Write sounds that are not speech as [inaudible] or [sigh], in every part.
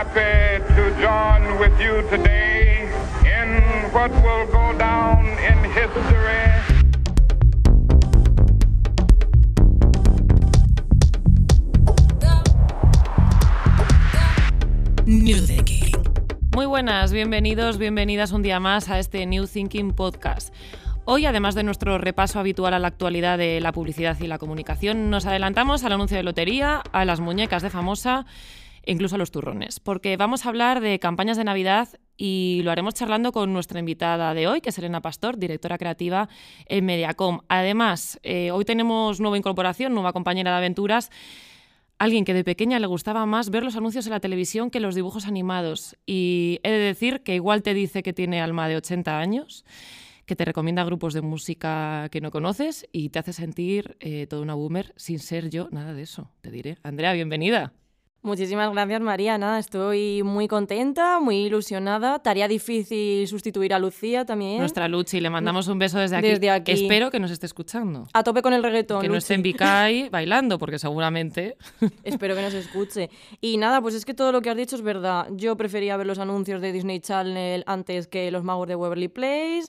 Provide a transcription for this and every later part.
happy to join with you today in what will go down in history. New Thinking. Muy buenas, bienvenidos, bienvenidas un día más a este New Thinking Podcast. Hoy, además de nuestro repaso habitual a la actualidad de la publicidad y la comunicación, nos adelantamos al anuncio de lotería, a las muñecas de famosa incluso a los turrones, porque vamos a hablar de campañas de Navidad y lo haremos charlando con nuestra invitada de hoy, que es Elena Pastor, directora creativa en Mediacom. Además, eh, hoy tenemos nueva incorporación, nueva compañera de aventuras alguien que de pequeña le gustaba más ver los anuncios en la televisión que los dibujos animados. Y he de decir que igual te dice que tiene alma de 80 años que te recomienda grupos de música que no conoces y te hace sentir eh, toda una boomer sin ser yo nada de eso, te diré. Andrea, bienvenida. Muchísimas gracias, María. Nada, estoy muy contenta, muy ilusionada. Tarea difícil sustituir a Lucía también. Nuestra Luchi, le mandamos un beso desde aquí. Desde aquí. Espero que nos esté escuchando. A tope con el reggaetón. Que no esté en Vicay [laughs] bailando, porque seguramente. Espero que nos escuche. Y nada, pues es que todo lo que has dicho es verdad. Yo prefería ver los anuncios de Disney Channel antes que los magos de Waverly Place.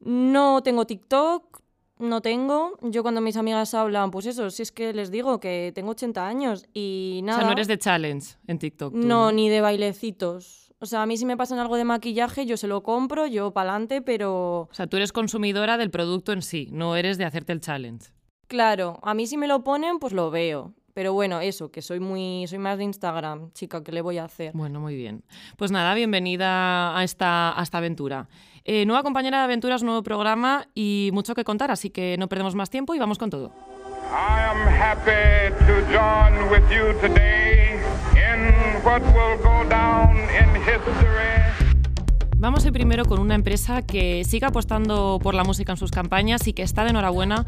No tengo TikTok, no tengo. Yo cuando mis amigas hablan, pues eso, si es que les digo que tengo 80 años y nada. O sea, no eres de challenge en TikTok. no, ni de bailecitos. O sea, a mí si me pasan algo de maquillaje, yo se lo compro, yo pa'lante, pero... O sea, tú eres consumidora del producto en sí, no eres de hacerte el challenge. Claro, a mí si me lo ponen, pues lo veo. Pero bueno, eso, que soy muy, soy más de Instagram, chica, ¿qué le voy a hacer? Bueno, muy bien. Pues nada, bienvenida a esta, a esta aventura. Eh, nueva compañera de aventuras, nuevo programa y mucho que contar, así que no perdemos más tiempo y vamos con todo. I am happy to join with you today in what will go down in history. Vamos a ir primero con una empresa que sigue apostando por la música en sus campañas y que está de enhorabuena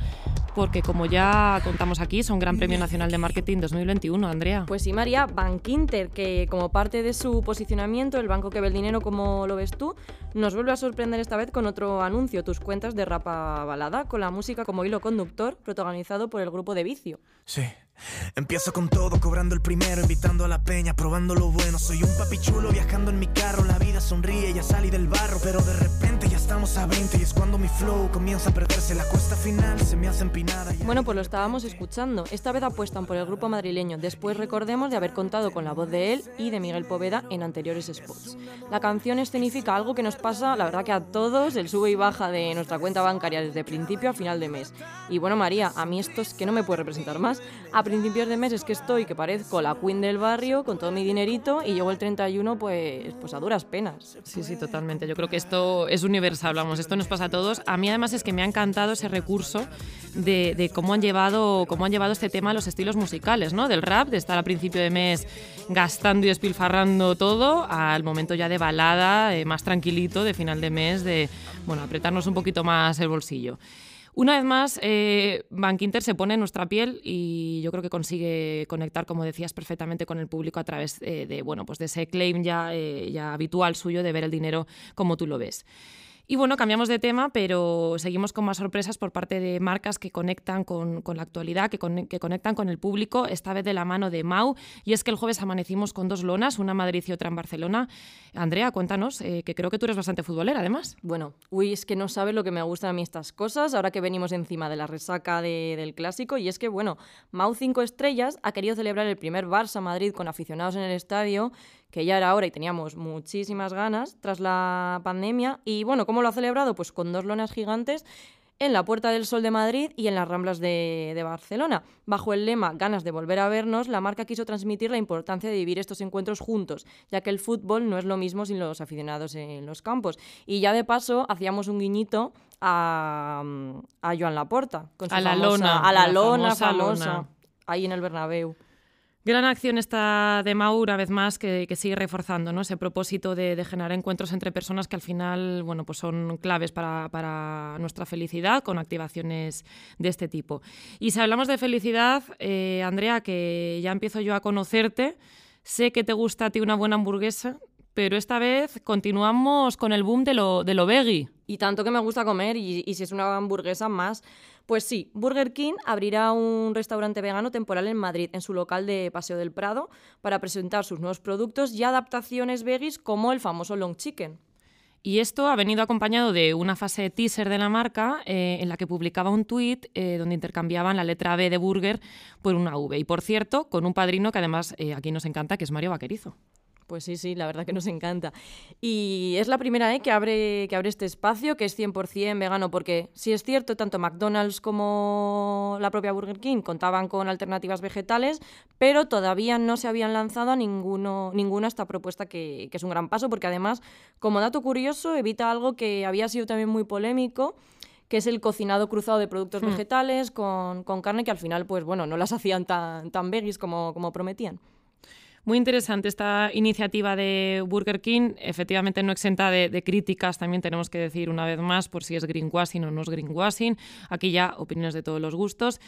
porque como ya contamos aquí, son Gran Premio Nacional de Marketing 2021, Andrea. Pues sí, María, Bankinter, que como parte de su posicionamiento, el banco que ve el dinero como lo ves tú, nos vuelve a sorprender esta vez con otro anuncio, tus cuentas de rapa balada, con la música como hilo conductor, protagonizado por el grupo de Vicio. Sí. Empiezo con todo, cobrando el primero, invitando a la peña, probando lo bueno. Soy un papichulo viajando en mi carro, la vida sonríe, ya salí del barro, pero de repente ya estamos a 20 y es cuando mi flow comienza a perderse, la cuesta final se me hace empinada. Bueno, pues lo estábamos escuchando. Esta vez apuestan por el grupo madrileño, después recordemos de haber contado con la voz de él y de Miguel Poveda en anteriores spots. La canción escenifica algo que nos pasa, la verdad que a todos, el sube y baja de nuestra cuenta bancaria desde principio a final de mes. Y bueno, María, a mí esto es que no me puede representar más. Principios de mes es que estoy, que parezco la queen del barrio, con todo mi dinerito, y llego el 31 pues, pues a duras penas. Sí, sí, totalmente. Yo creo que esto es universal, vamos, esto nos pasa a todos. A mí además es que me ha encantado ese recurso de, cómo, han llevado, cómo han llevado este tema a los estilos musicales, ¿no? Del rap, de estar a principio de mes gastando y despilfarrando todo, al momento ya de balada, eh, más tranquilito, de final de mes, de, bueno, apretarnos un poquito más el bolsillo. Una vez más, eh, Bankinter se pone en nuestra piel y yo creo que consigue conectar, como decías, perfectamente con el público a través eh, de, bueno, pues de ese claim ya, eh, ya habitual suyo de ver el dinero como tú lo ves. Y bueno, cambiamos de tema, pero seguimos con más sorpresas por parte de marcas que conectan con, la actualidad, que, que, conectan con el público, esta vez de la mano de Mau. Y es que el jueves amanecimos con dos lonas, una en Madrid y otra en Barcelona. Andrea, cuéntanos, eh, que creo que tú eres bastante futbolera, además. Bueno, uy, es que no sabes lo que me gustan a mí estas cosas, ahora que venimos encima de la resaca del clásico. Y es que, bueno, Mau 5 Estrellas ha querido celebrar el primer Barça Madrid con aficionados en el estadio que ya era hora y teníamos muchísimas ganas tras la pandemia. Y bueno, ¿cómo lo ha celebrado? Pues con dos lonas gigantes en la Puerta del Sol de Madrid y en las Ramblas de, de, Barcelona. Bajo el lema Ganas de volver a vernos, la marca quiso transmitir la importancia de vivir estos encuentros juntos, ya que el fútbol no es lo mismo sin los aficionados en los campos. Y ya de paso hacíamos un guiñito a, a Joan Laporta. Con a la lona. A la, lona famosa, ahí en el Bernabéu. Gran acción esta de Mau, una vez más, que, sigue reforzando ese propósito de, generar encuentros entre personas que al final bueno, pues son claves para, nuestra felicidad con activaciones de este tipo. Y si hablamos de felicidad, eh, Andrea, que ya empiezo yo a conocerte, sé que te gusta a ti una buena hamburguesa, pero esta vez continuamos con el boom de lo, de lo veggie. Y tanto que me gusta comer, y si es una hamburguesa más Pues sí, Burger King abrirá un restaurante vegano temporal en Madrid, en su local de Paseo del Prado, para presentar sus nuevos productos y adaptaciones veggies como el famoso long chicken. Y esto ha venido acompañado de una fase teaser de la marca eh, en la que publicaba un tuit eh, donde intercambiaban la letra B de burger por una V. Y por cierto, con un padrino que además eh, aquí nos encanta, que es Mario Vaquerizo. Pues sí, sí, la verdad que nos encanta. Y es la primera vez que abre, que abre este espacio, que es 100% vegano, porque sí es cierto, tanto McDonald's como la propia Burger King contaban con alternativas vegetales, pero todavía no se habían lanzado a ninguno, ninguna esta propuesta, que, que es un gran paso, porque además, como dato curioso, evita algo que había sido también muy polémico, que es el cocinado cruzado de productos Hmm. vegetales con, con carne, que al final, pues bueno, no las hacían tan, tan veggies como, como prometían. Muy interesante esta iniciativa de Burger King, efectivamente no exenta de, críticas, también tenemos que decir una vez más por si es greenwashing o no es greenwashing, aquí ya opiniones de todos los gustos.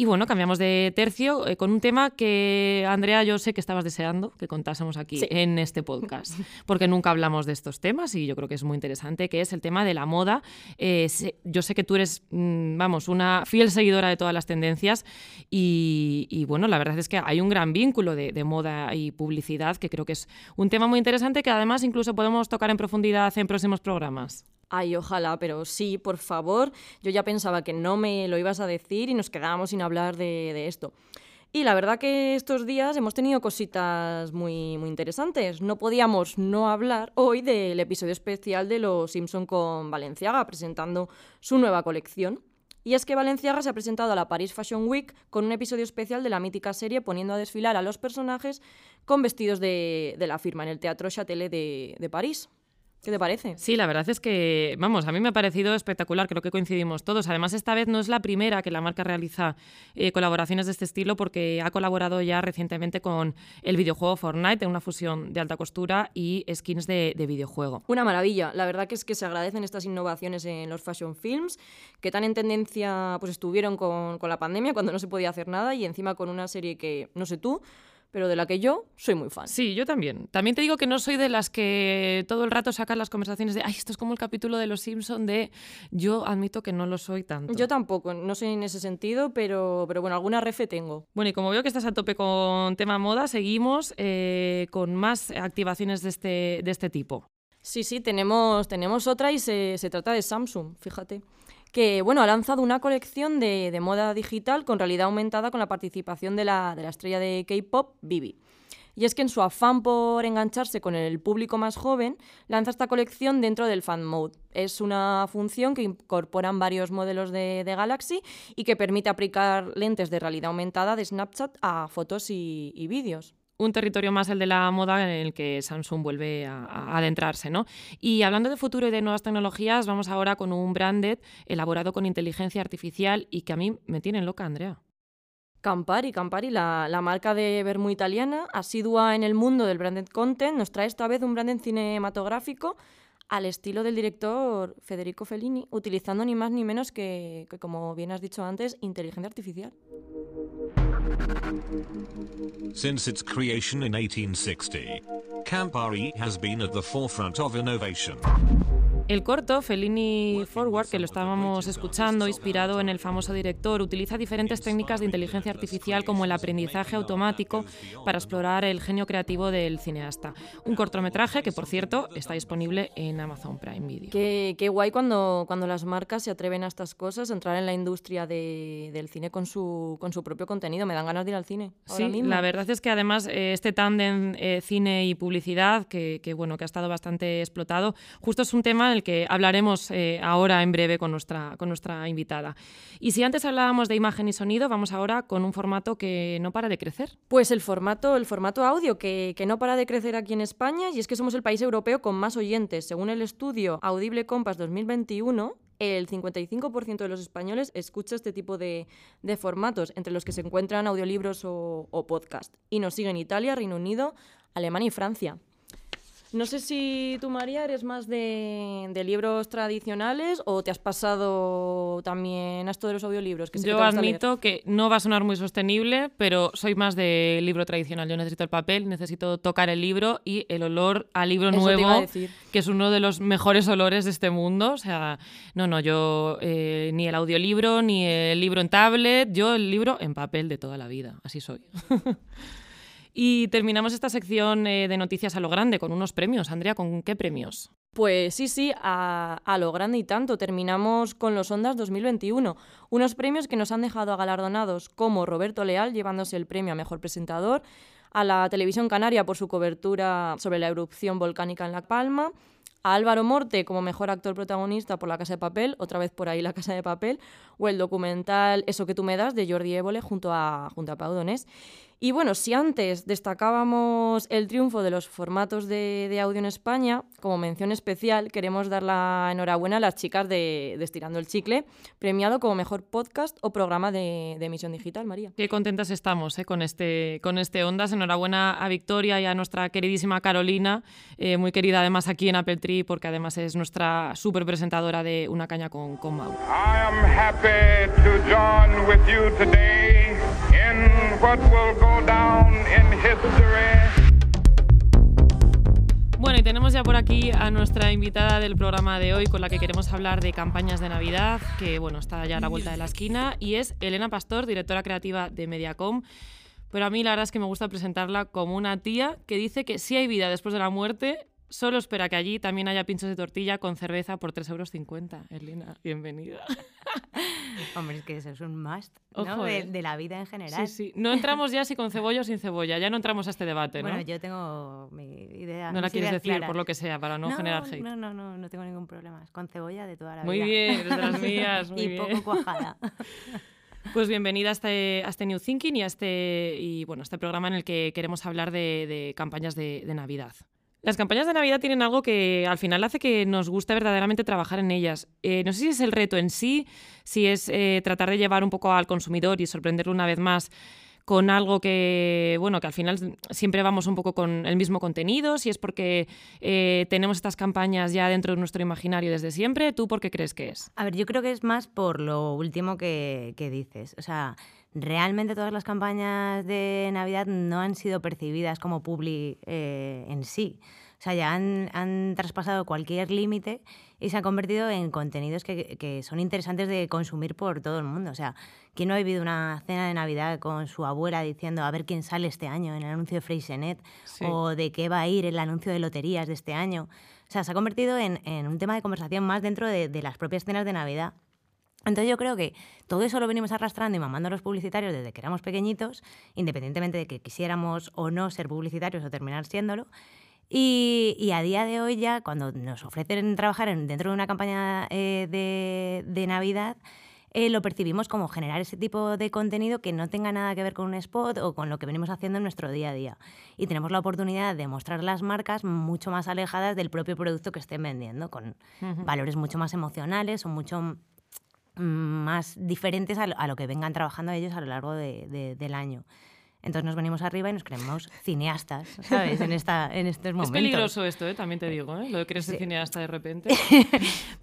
Y bueno, cambiamos de tercio eh, con un tema que, Andrea, yo sé que estabas deseando que contásemos aquí Sí. en este podcast, porque nunca hablamos de estos temas y yo creo que es muy interesante, que es el tema de la moda. Eh, yo sé que tú eres, mm, vamos, una fiel seguidora de todas las tendencias y, y, bueno, la verdad es que hay un gran vínculo de, de moda y publicidad, que creo que es un tema muy interesante que además incluso podemos tocar en profundidad en próximos programas. Ay, ojalá, pero sí, por favor. Yo ya pensaba que no me lo ibas a decir y nos quedábamos sin hablar de, esto. Y la verdad que estos días hemos tenido cositas muy, muy interesantes. No podíamos no hablar hoy del episodio especial de Los Simpson con Valenciaga, presentando su nueva colección. Y es que Valenciaga se ha presentado a la Paris Fashion Week con un episodio especial de la mítica serie poniendo a desfilar a los personajes con vestidos de, la firma en el Teatro Châtelet de París. ¿Qué te parece? Sí, la verdad es que, vamos, a mí me ha parecido espectacular, creo que coincidimos todos. Además, esta vez no es la primera que la marca realiza eh, colaboraciones de este estilo porque ha colaborado ya recientemente con el videojuego Fortnite en una fusión de alta costura y skins de, de videojuego. Una maravilla. La verdad que es que se agradecen estas innovaciones en los fashion films, que tan en tendencia pues estuvieron con, con la pandemia, cuando no se podía hacer nada, y encima con una serie que, no sé tú, pero de la que yo soy muy fan. Sí, yo también. También te digo que no soy de las que todo el rato sacan las conversaciones de, ay, esto es como el capítulo de Los Simpson de, yo admito que no lo soy tanto. Yo tampoco, no soy en ese sentido, pero, pero bueno, alguna refe tengo. Bueno, y como veo que estás a tope con tema moda, seguimos eh, con más activaciones de este, de este tipo. Sí, sí, tenemos, tenemos otra y se, se trata de Samsung, fíjate. Que bueno, ha lanzado una colección de, de moda digital con realidad aumentada con la participación de la, de la estrella de K-pop, Bibi. Y es que en su afán por engancharse con el público más joven, lanza esta colección dentro del Fan Mode. Es una función que incorporan varios modelos de, de Galaxy y que permite aplicar lentes de realidad aumentada de Snapchat a fotos y, y vídeos un territorio más el de la moda en el que Samsung vuelve a, adentrarse, ¿no? Y hablando de futuro y de nuevas tecnologías, vamos ahora con un branded elaborado con inteligencia artificial y que a mí me tiene loca, Andrea. Campari, Campari, la, marca de vermú italiana, asidua en el mundo del branded content, nos trae esta vez un branded cinematográfico al estilo del director Federico Fellini, utilizando ni más ni menos que como bien has dicho antes, inteligencia artificial. Since its creation in 1860, Campari has been at the forefront of innovation. El corto, Fellini Forward, que lo estábamos escuchando, inspirado en el famoso director, utiliza diferentes técnicas de inteligencia artificial como el aprendizaje automático para explorar el genio creativo del cineasta. Un cortometraje que, por cierto, está disponible en Amazon Prime Video. Qué, qué guay cuando, cuando las marcas se atreven a estas cosas, entrar en la industria de, del cine con su, con su propio contenido. Me dan ganas de ir al cine. Sí, mismo. la verdad es que además eh, este tándem eh, cine y publicidad, que, que, bueno, que ha estado bastante explotado, justo es un tema en el que hablaremos eh, ahora en breve con nuestra, con nuestra invitada. Y si antes hablábamos de imagen y sonido, vamos ahora con un formato que no para de crecer. Pues el formato, el formato audio, que, que no para de crecer aquí en España, y es que somos el país europeo con más oyentes. Según el estudio Audible Compass 2021, el 55% de los españoles escucha este tipo de, de, formatos, entre los que se encuentran audiolibros o, o podcast. Y nos siguen Italia, Reino Unido, Alemania y Francia. No sé si tú, María, eres más de, de libros tradicionales o te has pasado también a esto de los audiolibros. Que sé que Yo leer. admito que no va a sonar muy sostenible, pero soy más de libro tradicional. Yo necesito el papel, necesito tocar el libro y el olor al libro Eso a nuevo, que es uno de los mejores olores de este mundo. O sea, no, no, yo eh, ni el audiolibro, ni el libro en tablet, yo el libro en papel de toda la vida. Así soy. [laughs] y terminamos esta sección eh, de noticias a lo grande con unos premios. Andrea, ¿con qué premios? Pues sí, sí, a, lo grande y tanto. Terminamos con los Ondas 2021, unos premios que nos han dejado a galardonados como Roberto Leal llevándose el premio a Mejor Presentador, a la Televisión Canaria por su cobertura sobre la erupción volcánica en La Palma, a Álvaro Morte como mejor actor protagonista por La Casa de Papel, otra vez por ahí La Casa de Papel, o el documental Eso que tú me das de Jordi Évole junto a, junto a Pau Donés. Y bueno, si antes destacábamos el triunfo de los formatos de, de audio en España, como mención especial queremos dar la enhorabuena a las chicas de, de Estirando el Chicle, premiado como mejor podcast o programa de, de emisión digital, María. Qué contentas estamos eh, con, este, con este Ondas. Enhorabuena a Victoria y a nuestra queridísima Carolina, eh, muy querida además aquí en Apple Tree, porque además es nuestra súper presentadora de Una Caña con, con Mau. I am happy to join with you today Bueno, y tenemos ya por aquí a nuestra invitada del programa de hoy con la que queremos hablar de campañas de Navidad, que bueno, está ya a la vuelta de la esquina, y es Elena Pastor, directora creativa de Mediacom. Pero a mí la verdad es que me gusta presentarla como una tía que dice que si hay vida después de la muerte, solo espera que allí también haya pinchos de tortilla con cerveza por 3,50 euros. Elena, bienvenida. [laughs] Hombre, es que eso es un must ¿no? Ojo, de, eh. de la vida en general. Sí, sí. No entramos ya si con cebolla o sin cebolla, ya no entramos a este debate, ¿no? Bueno, yo tengo mi idea. no la quieres decir claras. por lo que sea, para no, generar hate. No, no, no, no tengo ningún problema. Es con cebolla de toda la Muy vida. bien, eres de las [laughs] mías, muy y bien. poco cuajada. [laughs] Pues bienvenida a este, a este New Thinking y a este, y, bueno, a este programa en el que queremos hablar de, de campañas de, de Navidad. Las campañas de Navidad tienen algo que al final hace que nos guste verdaderamente trabajar en ellas. Eh, no sé si es el reto en sí, si es eh, tratar de llevar un poco al consumidor y sorprenderlo una vez más con algo que, bueno, que al final siempre vamos un poco con el mismo contenido, si es porque eh, tenemos estas campañas ya dentro de nuestro imaginario desde siempre. ¿Tú por qué crees que es? A ver, yo creo que es más por lo último que, que dices. O sea, realmente todas las campañas de Navidad no han sido percibidas como publi eh, en sí. O sea, ya han, han traspasado cualquier límite y se han convertido en contenidos que, que son interesantes de consumir por todo el mundo. O sea, ¿quién no ha vivido una cena de Navidad con su abuela diciendo a ver quién sale este año en el anuncio de Freixenet? Sí. O de qué va a ir el anuncio de loterías de este año. O sea, se ha convertido en, en un tema de conversación más dentro de, de las propias cenas de Navidad. Entonces yo creo que todo eso lo venimos arrastrando y mamando a los publicitarios desde que éramos pequeñitos, independientemente de que quisiéramos o no ser publicitarios o terminar siéndolo. Y, y a día de hoy ya, cuando nos ofrecen trabajar en- dentro de una campaña eh, de, de Navidad, eh, lo percibimos como generar ese tipo de contenido que no tenga nada que ver con un spot o con lo que venimos haciendo en nuestro día a día. Y tenemos la oportunidad de mostrar las marcas mucho más alejadas del propio producto que estén vendiendo, con valores mucho más emocionales o mucho más diferentes a lo, a lo que vengan trabajando ellos a lo largo de- de- del año. Entonces nos venimos arriba y nos creemos cineastas, ¿sabes? En, esta, en estos Es momentos. peligroso esto, ¿eh? también te digo, ¿eh? lo de creerse Sí. cineasta de repente. [laughs]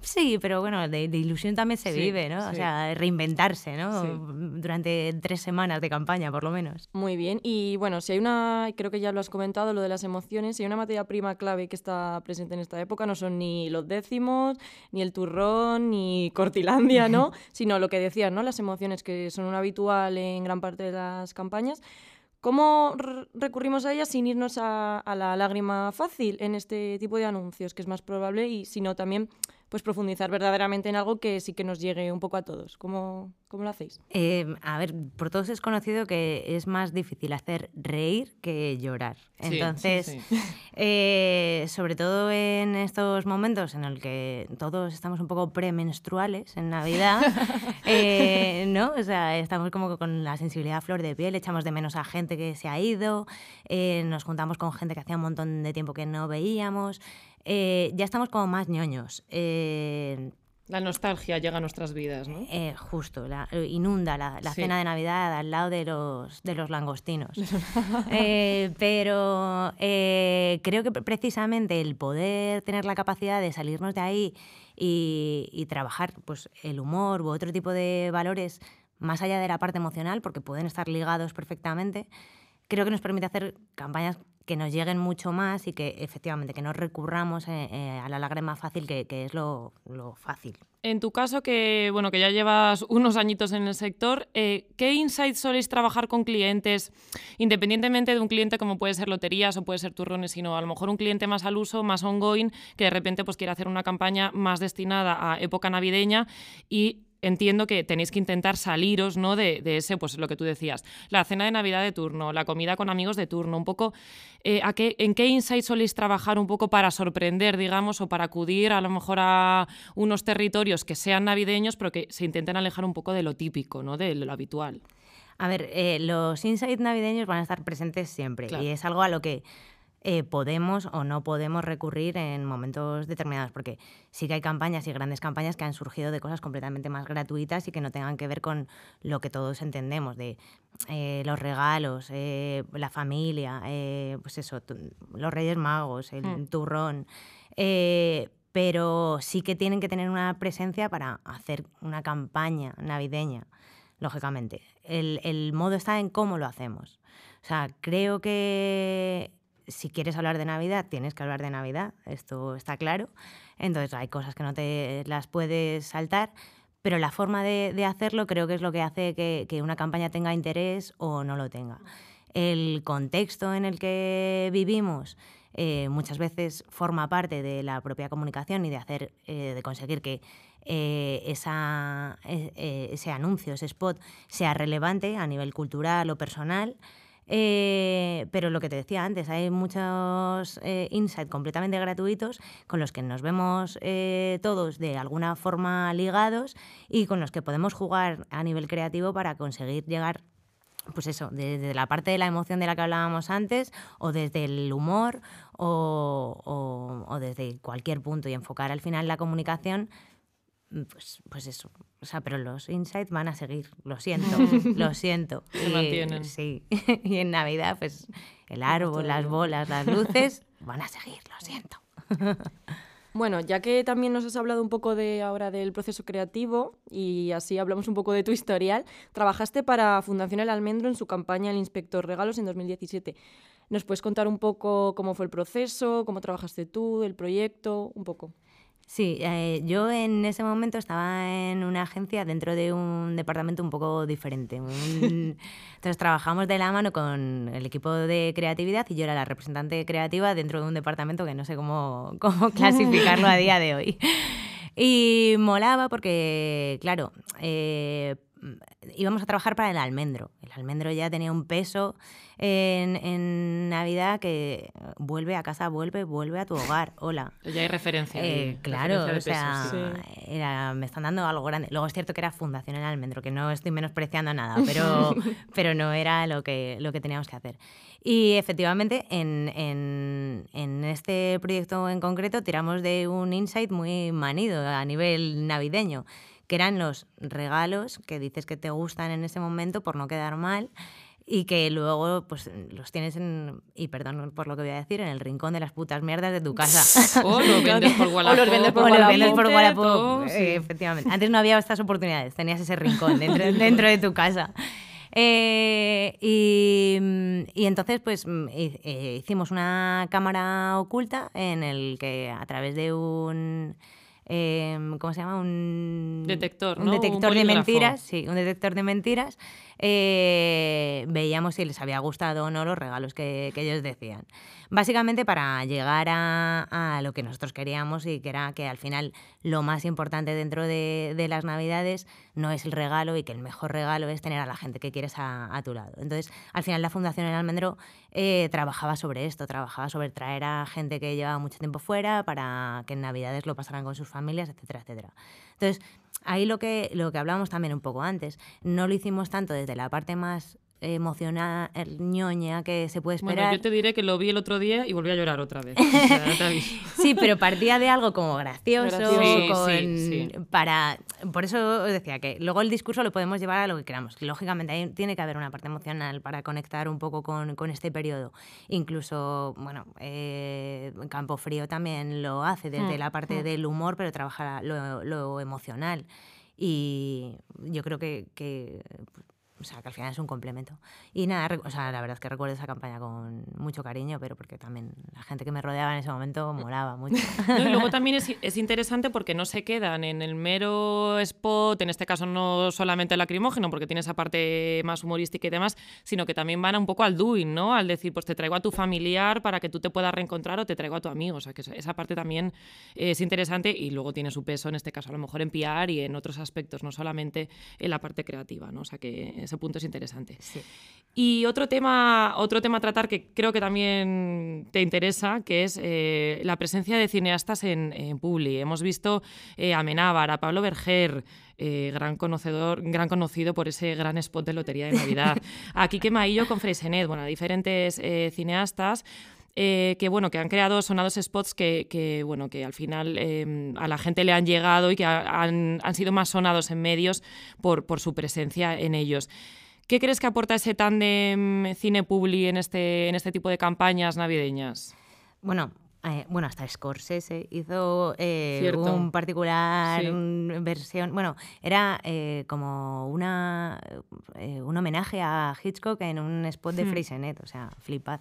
Sí, pero bueno, de, de ilusión también se Sí, vive, ¿no? O sí. sea, reinventarse, ¿no? Sí. Durante tres semanas de campaña, por lo menos. Muy bien, y bueno, si hay una, creo que ya lo has comentado, lo de las emociones, si hay una materia prima clave que está presente en esta época, no son ni los décimos, ni el turrón, ni Cortilandia, ¿no? [laughs] Sino lo que decías, ¿no? Las emociones que son un habitual en gran parte de las campañas. ¿Cómo recurrimos a ellas sin irnos a, a la lágrima fácil en este tipo de anuncios, que es más probable, y sino también pues profundizar verdaderamente en algo que sí que nos llegue un poco a todos? ¿Cómo, cómo lo hacéis? Eh, a ver, por todos es conocido que es más difícil hacer reír que llorar. Sí, sí, Entonces, sí. [laughs] eh, sobre todo en estos momentos en el que todos estamos un poco premenstruales en Navidad, [laughs] eh, ¿no? O sea, estamos como con la sensibilidad a flor de piel, echamos de menos a gente que se ha ido, eh, nos juntamos con gente que hacía un montón de tiempo que no veíamos, eh, ya estamos como más ñoños. La nostalgia llega a nuestras vidas, ¿no? Eh, justo, la, inunda la, la Sí. cena de Navidad al lado de los, de los langostinos. [laughs] Eh, pero eh, creo que precisamente el poder tener la capacidad de salirnos de ahí y, y trabajar pues, el humor u otro tipo de valores más allá de la parte emocional, porque pueden estar ligados perfectamente, creo que nos permite hacer campañas que nos lleguen mucho más y que efectivamente que no recurramos eh, eh, a la lágrima fácil, que, que es lo, lo fácil. En tu caso, que bueno, que ya llevas [laughs] unos añitos en el sector, eh, ¿qué insights soléis trabajar con clientes, independientemente de un cliente como puede ser loterías o puede ser turrones, sino a lo mejor un cliente más al uso, más ongoing, que de repente pues quiere hacer una campaña más destinada a época navideña y entiendo que tenéis que intentar saliros ¿no? de, de ese, pues lo que tú decías, la cena de Navidad de turno, la comida con amigos de turno, un poco, eh, ¿a qué, ¿en qué insights soléis trabajar un poco para sorprender, digamos, o para acudir a lo mejor a unos territorios que sean navideños, pero que se intenten alejar un poco de lo típico, ¿no? de lo habitual? A ver, eh, los insights navideños van a estar presentes siempre Claro. y es algo a lo que eh, podemos o no podemos recurrir en momentos determinados, porque sí que hay campañas y grandes campañas que han surgido de cosas completamente más gratuitas y que no tengan que ver con lo que todos entendemos, de eh, los regalos, eh, la familia, pues eso, los Reyes Magos, el Mm. turrón. pero sí que tienen que tener una presencia para hacer una campaña navideña lógicamente. El, el modo está en cómo lo hacemos. O sea, creo que si quieres hablar de Navidad, tienes que hablar de Navidad, esto está claro. Entonces hay cosas que no te las puedes saltar, pero la forma de, de hacerlo creo que es lo que hace que, que una campaña tenga interés o no lo tenga. El contexto en el que vivimos eh, muchas veces forma parte de la propia comunicación y de hacer, eh, de conseguir que eh, esa, eh, eh, ese anuncio, ese spot, sea relevante a nivel cultural o personal. Eh, pero lo que te decía antes, hay muchos eh, insights completamente gratuitos con los que nos vemos eh, todos de alguna forma ligados y con los que podemos jugar a nivel creativo para conseguir llegar pues eso, desde la parte de la emoción de la que hablábamos antes, o desde el humor, o, o- o desde cualquier punto, y enfocar al final la comunicación, pues, pues eso. O sea, pero los insights van a seguir, lo siento, [laughs] lo siento. Se Y, mantienen. Sí, [laughs] y en Navidad, pues el árbol, las bolas, las luces, [laughs] van a seguir, lo siento. Bueno, ya que también nos has hablado un poco de ahora del proceso creativo y así hablamos un poco de tu historial, trabajaste para Fundación El Almendro en su campaña El Inspector Regalos en 2017. ¿Nos puedes contar un poco cómo fue el proceso, cómo trabajaste tú, el proyecto, un poco? Sí, eh, yo en ese momento estaba en una agencia dentro de un departamento un poco diferente. un- [laughs] Entonces trabajamos de la mano con el equipo de creatividad y yo era la representante creativa dentro de un departamento que no sé cómo, [laughs] cómo clasificarlo a día de hoy. [laughs] Y molaba porque, claro, eh, íbamos a trabajar para el almendro. El almendro ya tenía un peso en, en Navidad que vuelve a casa, vuelve, vuelve a tu hogar. Hola. Ya hay referencia. Eh, claro, referencia o sea, pesos, sí. era, me están dando algo grande. Luego es cierto que era Fundación El Almendro, que no estoy menospreciando nada, [laughs] pero, pero no era lo que, lo que teníamos que hacer. Y efectivamente, en, en, en este proyecto en concreto, tiramos de un insight muy manido a nivel navideño, que eran los regalos que dices que te gustan en ese momento por no quedar mal y que luego pues los tienes en, y perdón por lo que voy a decir, en el rincón de las putas mierdas de tu casa. O lo vendes por O los vendes por [laughs] O lo Wallapop, vendes por Wallapop, todo, eh, sí. efectivamente. Antes no había estas oportunidades, tenías ese rincón dentro, [laughs] dentro de tu casa. Eh, y, y entonces, pues eh, hicimos una cámara oculta en el que a través de un. Em, ¿Cómo se llama? Un Detector, un ¿no? Un detector de mentiras, sí, un detector de mentiras. eh, veíamos si les había gustado o no los regalos que, que ellos decían. Básicamente para llegar a, a lo que nosotros queríamos y que era que al final lo más importante dentro de, de las Navidades no es el regalo y que el mejor regalo es tener a la gente que quieres a, a tu lado. Entonces, al final la Fundación El Almendro eh, trabajaba sobre esto, trabajaba sobre traer a gente que llevaba mucho tiempo fuera para que en Navidades lo pasaran con sus familias, etcétera, etcétera. Entonces, ahí lo que, lo que hablábamos también un poco antes, no lo hicimos tanto desde la parte más emocional, ñoña que se puede esperar. Bueno, yo te diré que lo vi el otro día y volví a llorar otra vez. [laughs] O sea. Sí, pero partía de algo como gracioso, Gracioso. Sí, con- sí, sí. para por eso os decía que luego el discurso lo podemos llevar a lo que queramos. que Lógicamente ahí tiene que haber una parte emocional para conectar un poco con, con este periodo. Incluso, bueno, eh, Campo Frío también lo hace desde Mm, la parte del humor, pero trabaja lo, lo emocional. Y yo creo que, que, o sea, que al final es un complemento. Y nada, o sea, la verdad es que recuerdo esa campaña con mucho cariño, pero porque también la gente que me rodeaba en ese momento molaba [laughs] mucho. No, y luego también es, [laughs] es interesante porque no se quedan en el mero spot, en este caso no solamente lacrimógeno, porque tiene esa parte más humorística y demás, sino que también van un poco al doing, ¿no? Al decir, pues te traigo a tu familiar para que tú te puedas reencontrar o te traigo a tu amigo. O sea, que esa- esa parte también es interesante y luego tiene su peso, en este caso, a lo mejor en PR y en otros aspectos, no solamente en la parte creativa, ¿no? O sea, que ese punto es interesante. Sí. Y otro tema, otro tema a tratar que creo que también te interesa, que es eh, la presencia de cineastas en, en Publi. Hemos visto eh, a Amenábar, a Pablo Berger, eh, gran conocedor, gran conocido por ese gran spot de Lotería de Navidad, [laughs] a Quique Maillo con Freisenet, bueno, a diferentes eh, cineastas. Eh, que bueno que han creado sonados spots que, que, bueno que al final eh, a la gente le han llegado y que ha- han, han sido más sonados en medios por, por su presencia en ellos. ¿Qué crees que aporta ese tándem cine-publi en este, en este tipo de campañas navideñas? Bueno, eh, bueno, hasta Scorsese hizo eh, un particular Sí. un- versión. Bueno, era eh, como una, un homenaje a Hitchcock en un spot de Hmm. Freysenet, o sea, flipad.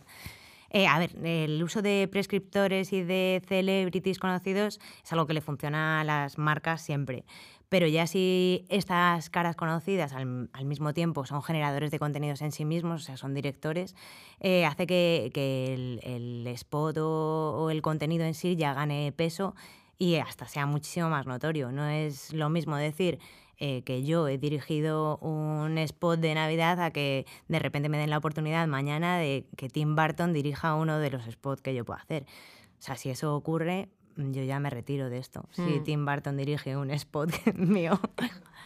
Eh, a ver, el uso de prescriptores y de celebrities conocidos es algo que le funciona a las marcas siempre. Pero ya si estas caras conocidas al, mismo tiempo son generadores de contenidos en sí mismos, o sea, son directores, eh, hace que, el, el spot o el contenido en sí ya gane peso y hasta sea muchísimo más notorio. No es lo mismo decir eh, que yo he dirigido un spot de Navidad a que de repente me den la oportunidad mañana de que Tim Burton dirija uno de los spots que yo puedo hacer. O sea, si eso ocurre, yo ya me retiro de esto. Si Mm. Tim Burton dirige un [laughs] spot mío.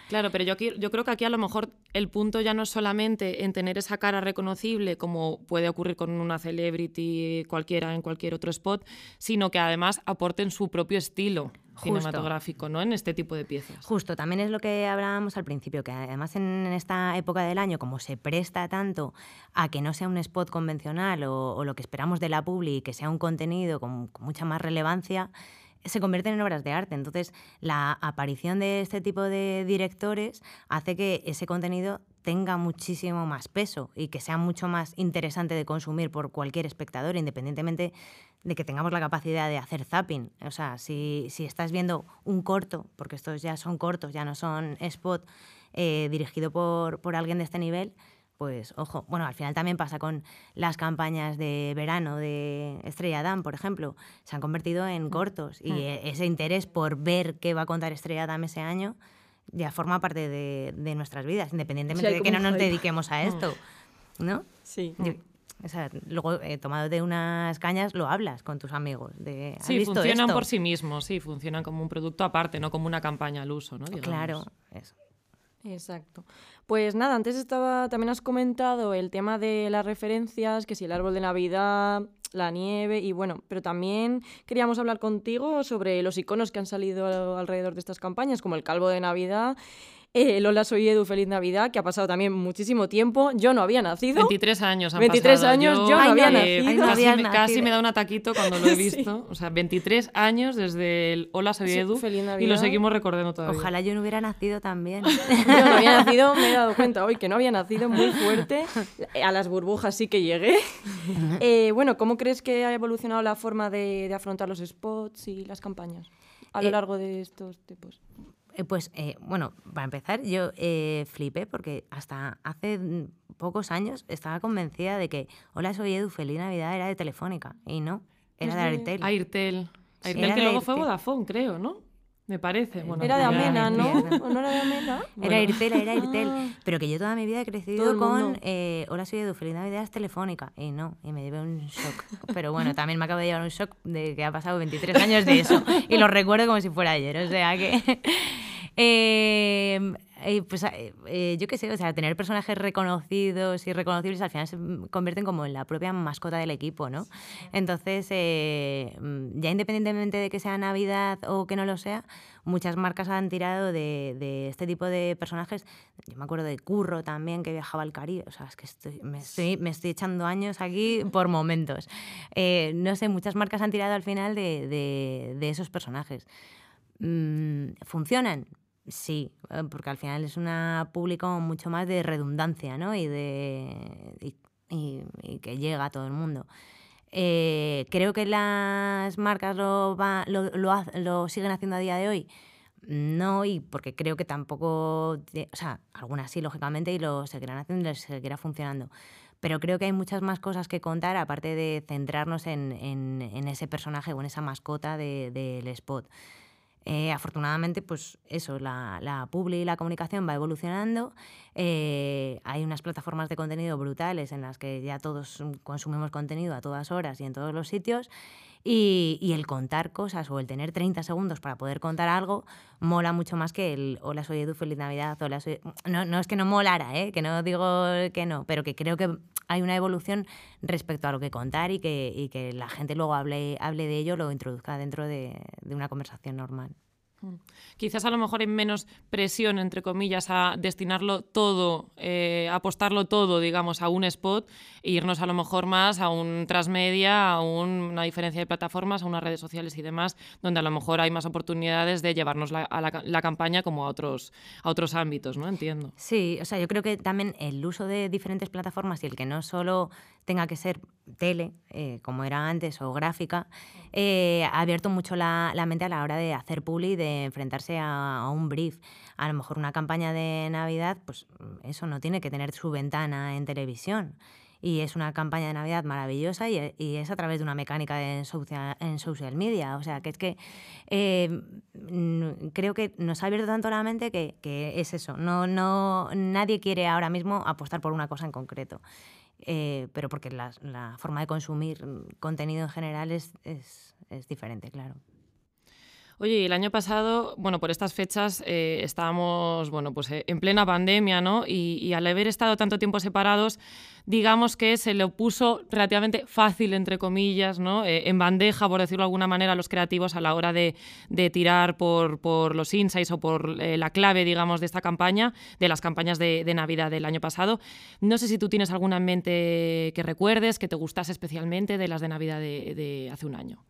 Claro, pero yo, aquí- yo creo que aquí a lo mejor el punto ya no es solamente en tener esa cara reconocible, como puede ocurrir con una celebrity cualquiera en cualquier otro spot, sino que además aporten su propio estilo cinematográfico ¿no? en este tipo de piezas. Justo, también es lo que hablábamos al principio, que además en esta época del año, como se presta tanto a que no sea un spot convencional o, o lo que esperamos de la publi, que sea un contenido con, con mucha más relevancia, se convierten en obras de arte. Entonces, la aparición de este tipo de directores hace que ese contenido tenga muchísimo más peso y que sea mucho más interesante de consumir por cualquier espectador, independientemente de que tengamos la capacidad de hacer zapping. O sea, si, si estás viendo un corto, porque estos ya son cortos, ya no son spot, eh, dirigido por, por alguien de este nivel, pues ojo, bueno, al final también pasa con las campañas de verano de Estrella Damm, por ejemplo, se han convertido en cortos y e- ese interés por ver qué va a contar Estrella Damm ese año ya forma parte de, de nuestras vidas, independientemente de que no nos dediquemos a esto, ¿no? Sí. Yo- o sea, luego, eh, tomado de unas cañas, lo hablas con tus amigos. De, ¿has Sí, visto funcionan esto? por sí mismos, sí, funcionan como un producto aparte, no como una campaña al uso, ¿no? Digamos. Claro, eso. Exacto. Pues nada, antes estaba, también has comentado el tema de las referencias, que si el árbol de Navidad, la nieve y bueno, pero también queríamos hablar contigo sobre los iconos que han salido alrededor de estas campañas, como el calvo de Navidad, el Hola soy Edu, feliz Navidad, que ha pasado también muchísimo tiempo. Yo no había nacido. 23 años han 23 pasado. años, yo no Ay, había no, nacido. no casi, habías me, casi me da un ataquito cuando lo he [laughs] visto. O sea, 23 años desde el Hola, soy Sí, Edu. feliz y lo Navidad. seguimos recordando todavía. Ojalá yo no hubiera nacido también. [laughs] Yo no había nacido, me he dado cuenta hoy que no había nacido muy fuerte. A las burbujas sí que llegué. Eh, bueno, ¿cómo crees que ha evolucionado la forma de, de afrontar los spots y las campañas a lo Eh, largo de estos tipos? Eh, Pues eh, bueno, para empezar, yo eh, flipé porque hasta hace pocos años estaba convencida de que Hola, soy Edu, feliz Navidad era de Telefónica. Y no, era de Airtel. Airtel. Airtel era que luego fue. Vodafone, creo, ¿no? Me parece. Bueno, Era de Amena, ¿no? entiendo. [laughs] ¿O no era de Amena? Era Airtel, era Airtel. Ah. Pero que yo toda mi vida he crecido con eh, Hola, soy Edu, feliz Navidad es Telefónica. Y no, y me llevé un shock. Pero bueno, también me acabo de llevar un shock de que ha pasado 23 años de eso. Y lo recuerdo como si fuera ayer. O sea que. Eh, eh, pues eh, eh, yo qué sé, o sea, tener personajes reconocidos y reconocibles al final se convierten como en la propia mascota del equipo, ¿no? Entonces, mm, ya independientemente de que sea Navidad o que no lo sea, muchas marcas han tirado de, este tipo de personajes. Yo me acuerdo de Curro también, que viajaba al Caribe. O sea, es que estoy, me, estoy, me estoy echando años aquí [laughs] por momentos. no sé, muchas marcas han tirado al final de, de esos personajes. Mm, ¿Funcionan? Sí, eh, porque al final es una público mucho más de redundancia, ¿no? Y de y, que llega a todo el mundo. Eh, creo que las marcas lo, lo, lo, siguen haciendo a día de hoy. No, y porque creo que tampoco, o sea, algunas sí, lógicamente, y lo seguirán haciendo y seguirá funcionando. Pero creo que hay muchas más cosas que contar, aparte de centrarnos en, en, ese personaje o en esa mascota del de, spot. Eh, afortunadamente, pues eso, la, la y la comunicación va evolucionando. Eh, hay unas plataformas de contenido brutales en las que ya todos consumimos contenido a todas horas y en todos los sitios. Y, el contar cosas o el tener 30 segundos para poder contar algo mola mucho más que el hola soy Edu, feliz Navidad, hola soy... No, no es que no molara, ¿eh? que no digo que no, pero que creo que hay una evolución respecto a lo que contar y que, y que la gente luego hable, hable de ello, lo introduzca dentro de, de una conversación normal. Mm. Quizás a lo mejor hay menos presión, entre comillas, a destinarlo todo, eh, apostarlo todo, digamos, a un spot e irnos a lo mejor más a un transmedia, a una diferencia de plataformas, a unas redes sociales y demás, donde a lo mejor hay más oportunidades de llevarnos la, a la, campaña como a otros, a otros ámbitos, ¿no? Entiendo. Sí, o sea, yo creo que también el uso de diferentes plataformas y el que no solo tenga que ser tele, eh, como era antes, o gráfica, eh, ha abierto mucho la, mente a la hora de hacer publi, de enfrentarse a, un brief. A lo mejor una campaña de Navidad, pues eso no tiene que tener su ventana en televisión. Y es una campaña de Navidad maravillosa y, es a través de una mecánica en social, en social media. O sea, que es que eh, creo que nos ha abierto tanto la mente que, es eso. No, no, nadie quiere ahora mismo apostar por una cosa en concreto. Eh, pero porque la, forma de consumir contenido en general es, es diferente, claro. Oye, el año pasado, bueno, por estas fechas eh, estábamos, bueno, pues eh, en plena pandemia, ¿no? Y, al haber estado tanto tiempo separados, digamos que se le puso relativamente fácil, entre comillas, ¿no? Eh, en bandeja, por decirlo de alguna manera, a los creativos a la hora de, tirar por, los insights o por la clave, digamos, de esta campaña, de las campañas de, Navidad del año pasado. No sé si tú tienes alguna en mente que recuerdes, que te gustase especialmente de las de Navidad de hace un año.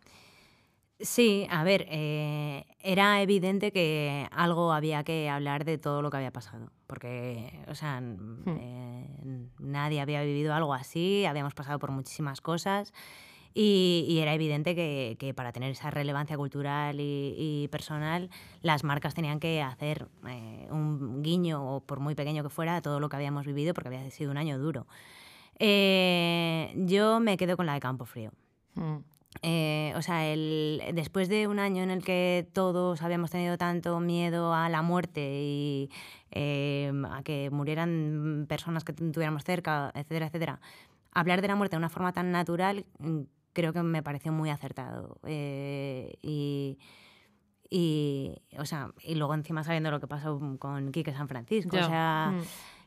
Sí, a ver, eh, era evidente que algo había que hablar de todo lo que había pasado, porque, o sea, hmm. eh, nadie había vivido algo así, habíamos pasado por muchísimas cosas y, era evidente que, para tener esa relevancia cultural y, personal, las marcas tenían que hacer eh, un guiño, o por muy pequeño que fuera, a todo lo que habíamos vivido, porque había sido un año duro. yo me quedo con la de Campo Frío. Hmm. Eh, o sea, el, después de un año en el que todos habíamos tenido tanto miedo a la muerte y eh, a que murieran personas que tuviéramos cerca, etcétera, etcétera, hablar de la muerte de una forma tan natural mm, creo que me pareció muy acertado. Eh, y, y, o sea, y luego encima sabiendo lo que pasó con Quique San Francisco, o sea,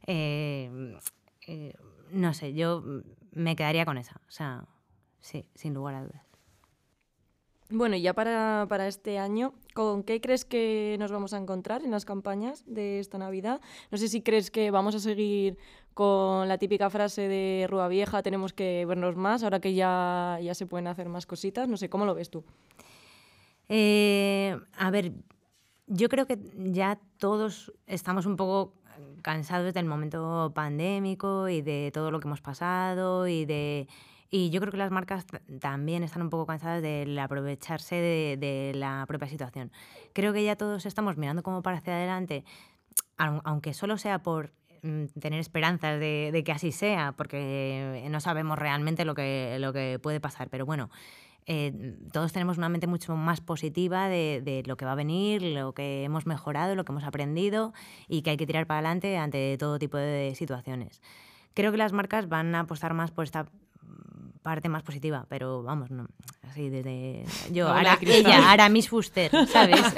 mm. no sé, yo me quedaría con esa, o sea, sí, sin lugar a dudas. Bueno, ya para, para, este año, ¿con qué crees que nos vamos a encontrar en las campañas de esta Navidad? No sé si crees que vamos a seguir con la típica frase de Rúa Vieja, tenemos que vernos más, ahora que ya, ya se pueden hacer más cositas. No sé, ¿cómo lo ves tú? Eh, a ver, yo creo que ya todos estamos un poco cansados del momento pandémico y de todo lo que hemos pasado y de y yo creo que las marcas también están un poco cansadas de aprovecharse de, la propia situación. Creo que ya todos estamos mirando como para hacia adelante, aunque solo sea por mm, tener esperanzas de, que así sea, porque no sabemos realmente lo que, lo que puede pasar. Pero bueno, eh, todos tenemos una mente mucho más positiva de, de, lo que va a venir, lo que hemos mejorado, lo que hemos aprendido y que hay que tirar para adelante ante todo tipo de situaciones. Creo que las marcas van a apostar más por esta parte más positiva, pero vamos, no, así desde [laughs] yo, ahora, ella, mis Fuster, ¿sabes? [laughs]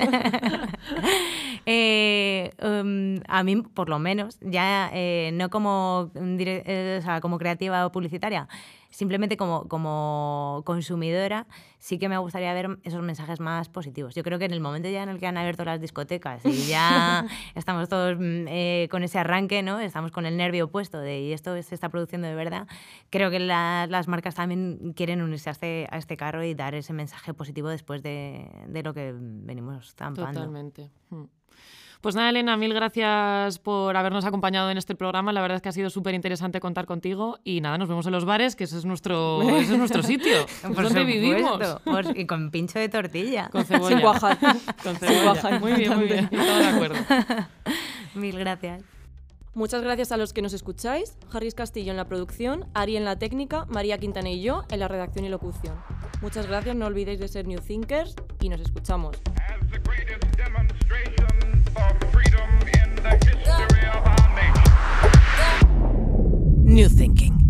[laughs] Eh, em, a mí, por lo menos, ya eh, no como, eh, o sea, como creativa o publicitaria, simplemente como, como consumidora, sí que me gustaría ver esos mensajes más positivos. Yo creo que en el momento ya en el que han abierto las discotecas y ya [laughs] estamos todos mm, eh, con ese arranque, ¿no? estamos con el nervio puesto de y esto se está produciendo de verdad, creo que las marcas también quieren unirse a este, a este carro y dar ese mensaje positivo después de, de lo que venimos estampando. Totalmente. Mm. Pues nada, Elena, mil gracias por habernos acompañado en este programa. La verdad es que ha sido súper interesante contar contigo. Y nada, nos vemos en los bares, que ese es nuestro, [laughs] ese es nuestro sitio. es donde vivimos. y con pincho de tortilla. Con cebolla. Con cebolla. Muy bien, muy bien. Todo de acuerdo. [laughs] Mil gracias. Muchas gracias a los que nos escucháis. Harris Castillo en la producción, Ari en la técnica, María Quintana y yo en la redacción y locución. Muchas gracias, no olvidéis de ser New Thinkers y nos escuchamos. New thinking.